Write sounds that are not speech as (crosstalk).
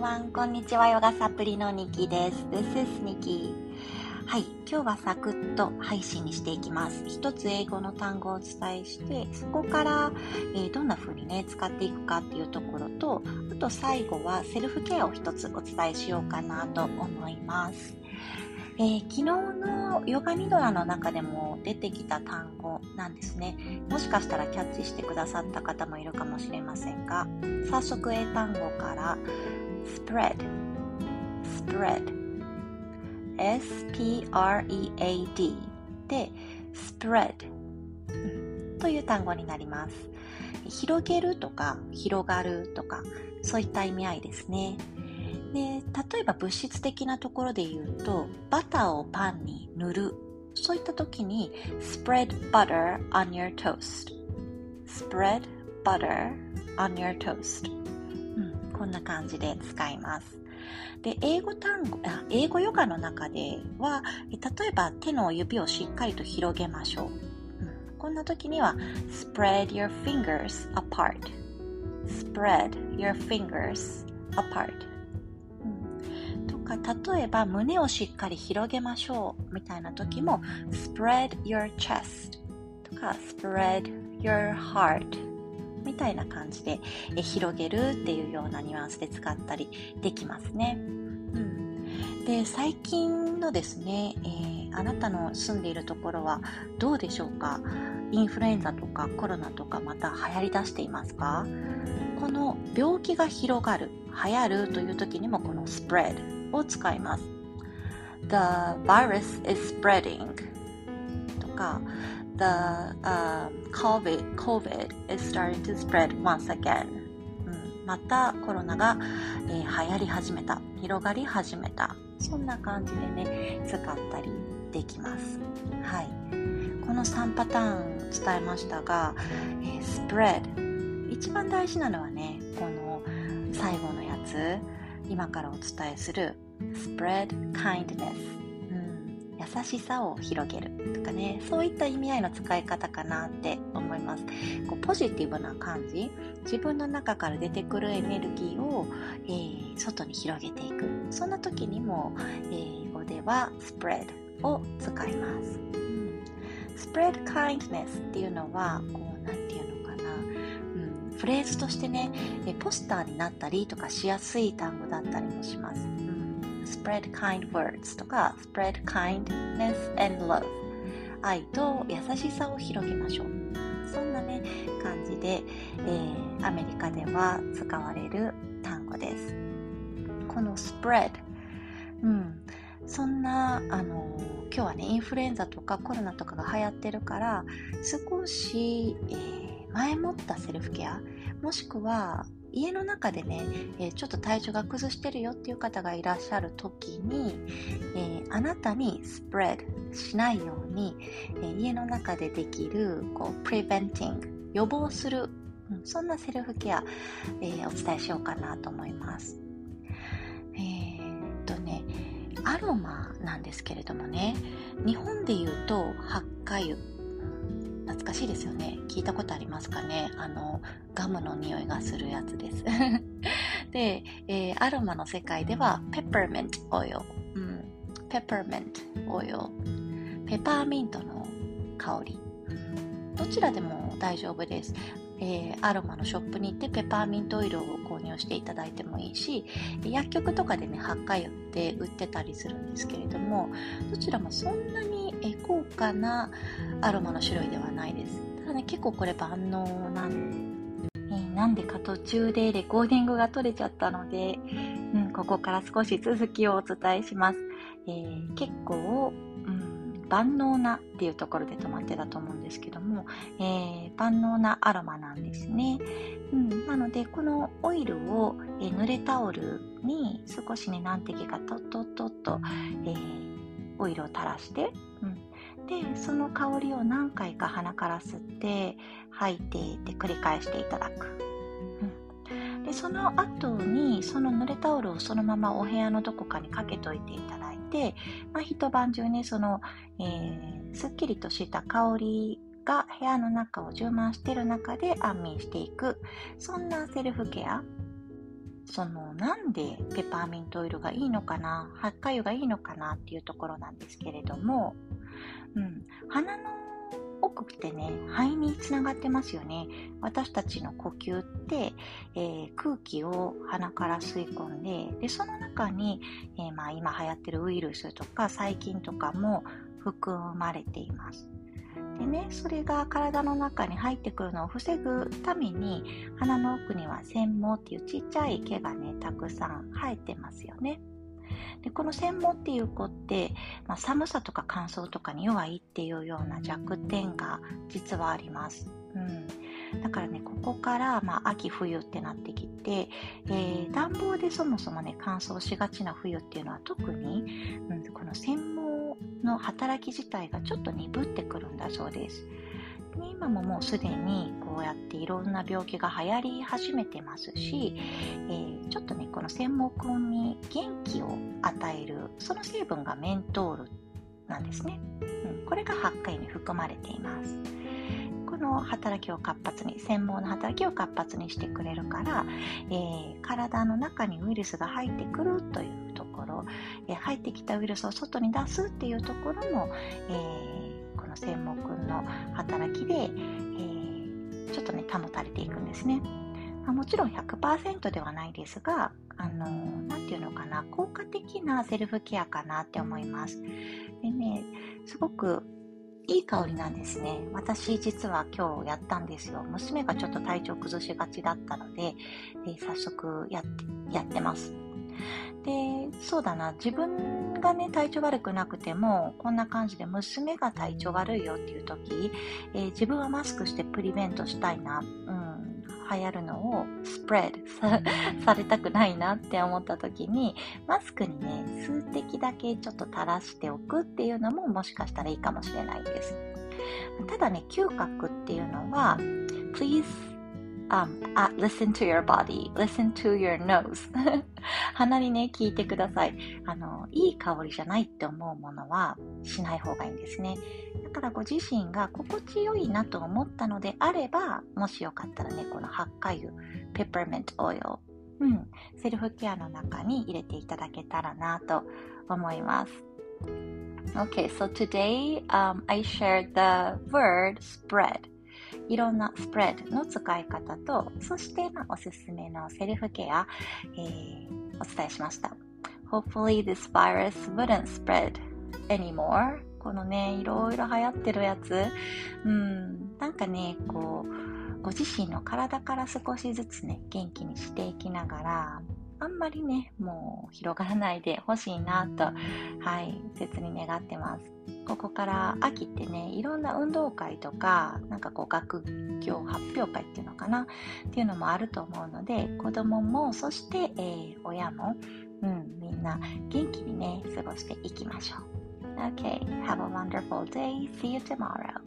everyone. こんにちは。ヨガサプリのニキです。This is ニキ。はい。今日はサクッと配信にしていきます。一つ英語の単語をお伝えして、そこから、えー、どんな風にね、使っていくかっていうところと、あと最後はセルフケアを一つお伝えしようかなと思います。えー、昨日のヨガニドラの中でも出てきた単語なんですね。もしかしたらキャッチしてくださった方もいるかもしれませんが、早速英単語から spread, spread, s-p-r-e-a-d で spread という単語になります。広げるとか広がるとかそういった意味合いですね。で例えば物質的なところで言うとバターをパンに塗るそういった時に spread butter on your toast spread butter on your toast、こんな感じで使います。で英語単語あ英語ヨガの中では例えば手の指をしっかりと広げましょう、こんな時には spread your fingers apart. spread your fingers apart. か例えば胸をしっかり広げましょうみたいな時も spread your chest とか spread your heart みたいな感じで広げるっていうようなニュアンスで使ったりできますね。うん、で最近のですね、えー、あなたの住んでいるところはどうでしょうか？インフルエンザとかコロナとかまた流行りだしていますか？この病気が広がる流行るという時にもこの spread を使います。The virus is spreading とか The、uh, COVID, COVID is starting to spread once again、またコロナが、えー、流行り始めた広がり始めたそんな感じでね使ったりできます。はい、この3パターン伝えましたが、えー、spread. 一番大事なのはねこの最後のやつ今からお伝えする spread kindness、優しさを広げるとかねそういった意味合いの使い方かなって思います。こうポジティブな感じ自分の中から出てくるエネルギーを、えー、外に広げていく。そんな時にも英語では spread を使います、うん、spread kindness っていうのはこう何て言うのかな、うん、フレーズとしてねポスターになったりとかしやすい単語だったりもします、spread kind words とか spread kindness and love 愛と優しさを広げましょう。そんなね感じで、えー、アメリカでは使われる単語です。この spread うん。そんなあの今日はねインフルエンザとかコロナとかが流行ってるから少し、えー、前もったセルフケアもしくは家の中でね、えー、ちょっと体調が崩してるよっていう方がいらっしゃる時に、えー、あなたにスプレッドしないように、えー、家の中でできるこうプレベンティング予防する、うん、そんなセルフケア、えお伝えしようかなと思います。えっとねアロマなんですけれどもね日本で言うとハッカ油懐かしいですよね。聞いたことありますかね。あのガムの匂いがするやつです。(laughs) で、えー、アロマの世界ではペッパーメントオイル、うん、ペッパーメントオイルペパーミントの香り。どちらでも大丈夫です。えー、アロマのショップに行ってペパーミントオイルを購入していただいてもいいし薬局とかでねハッカ油って売ってたりするんですけれどもどちらもそんなに高価な？アロマの種類ではないですただね結構これ万能なんなんでか途中でレコーディングが取れちゃったので、うん、ここから少し続きをお伝えします。えー、結構、うん、万能なっていうところで止まってたと思うんですけども、えー、万能なアロマなんですね。うん、なので、このオイルを、え、濡れタオルに少しね、何滴かとっとっとっと、えオイルを垂らして、でその香りを何回か鼻から吸って吐いていって繰り返していただく、うん、でその後にその濡れタオルをそのままお部屋のどこかにかけといていただいて、まあ、一晩中ねその、えー、すっきりとした香りが部屋の中を充満している中で安眠していく。そんなセルフケア。そのなんでペパーミントオイルがいいのかな発火油がいいのかなっていうところなんですけれども、うん、鼻の奥ってね肺につながってますよね。私たちの呼吸って、えー、空気を鼻から吸い込んででその中に、えー、まあ、今流行ってるウイルスとか細菌とかも含まれています。でね、それが体の中に入ってくるのを防ぐために鼻の奥には繊毛っていうちっちゃい毛がねたくさん生えてますよね。でこの繊毛っていう子って、まあ、寒さとか乾燥とかに弱いっていうような弱点が実はあります、うん、だからねここから、まあ、秋冬ってなってきて、えー、暖房でそもそもね乾燥しがちな冬っていうのは特に、うん、この繊毛の働き自体がちょっと鈍ってくるんだそうです。今ももうすでにこうやっていろんな病気が流行り始めてますし、えー、ちょっとねこの専門くんに元気を与えるその成分がメントールなんですね、うん、これが発火油に含まれています。この働きを活発に専門の働きを活発にしてくれるから、えー、体の中にウイルスが入ってくるというところ、えー、入ってきたウイルスを外に出すっていうところも、えの専門君の働きで、えー、ちょっとね、保たれていくんですね。まあ、もちろん100%ではないですが、あのー、ていうのかな、効果的なセルフケアかなって思います。でね、すごくいい香りなんですね。私実は今日やったんですよ。娘がちょっと体調崩しがちだったので、で早速やってやってます。で、そうだな、自分がね、体調悪くなくても、こんな感じで娘が体調悪いよっていう時、えー、自分はマスクしてプリベントしたいな、うん、流行るのをスプレッドされたくないなって思った時に、マスクにね、数滴だけちょっと垂らしておくっていうのももしかしたらいいかもしれないです。ただね、嗅覚っていうのは、please um, uh, listen to your body, listen to your nose (laughs) 鼻にね、聞いてください。あの、いい香りじゃないって思うものはしない方がいいんですね。だからご自身が心地よいなと思ったのであれば、もしよかったらね、この発火油、ペッパーメントオイル、うん、セルフケアの中に入れていただけたらなと思います。Okay, so today um, I shared the word spread. いろんなスプレッドの使い方と、そして、まあ、おすすめのセルフケア、えー、お伝えしました。Hopefully this virus wouldn't spread anymore. このね、いろいろ流行ってるやつ、うん、なんかね、こう、ご自身の体から少しずつね、元気にしていきながら、あんまりね、もう広がらないでほしいなと、はい、切に願ってます。ここから秋ってね、いろんな運動会とか、なんかこう学業発表会っていうのかな、っていうのもあると思うので、子供も、そして、えー、親も、うん、みんな元気にね、過ごしていきましょう。OK have a wonderful day. See you tomorrow.